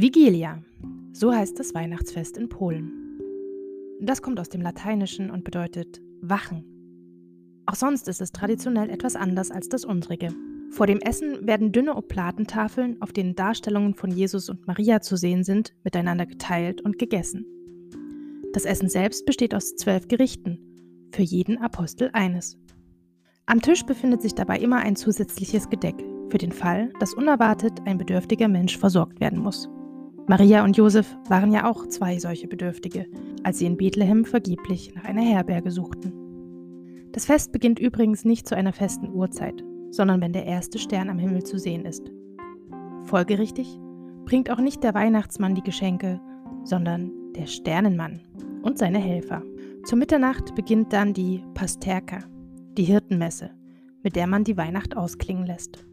Vigilia, so heißt das Weihnachtsfest in Polen. Das kommt aus dem Lateinischen und bedeutet Wachen. Auch sonst ist es traditionell etwas anders als das unsrige. Vor dem Essen werden dünne Oblatentafeln, auf denen Darstellungen von Jesus und Maria zu sehen sind, miteinander geteilt und gegessen. Das Essen selbst besteht aus zwölf Gerichten, für jeden Apostel eines. Am Tisch befindet sich dabei immer ein zusätzliches Gedeck, für den Fall, dass unerwartet ein bedürftiger Mensch versorgt werden muss. Maria und Josef waren ja auch zwei solche Bedürftige, als sie in Bethlehem vergeblich nach einer Herberge suchten. Das Fest beginnt übrigens nicht zu einer festen Uhrzeit, sondern wenn der erste Stern am Himmel zu sehen ist. Folgerichtig bringt auch nicht der Weihnachtsmann die Geschenke, sondern der Sternenmann und seine Helfer. Zur Mitternacht beginnt dann die Pasterka, die Hirtenmesse, mit der man die Weihnacht ausklingen lässt.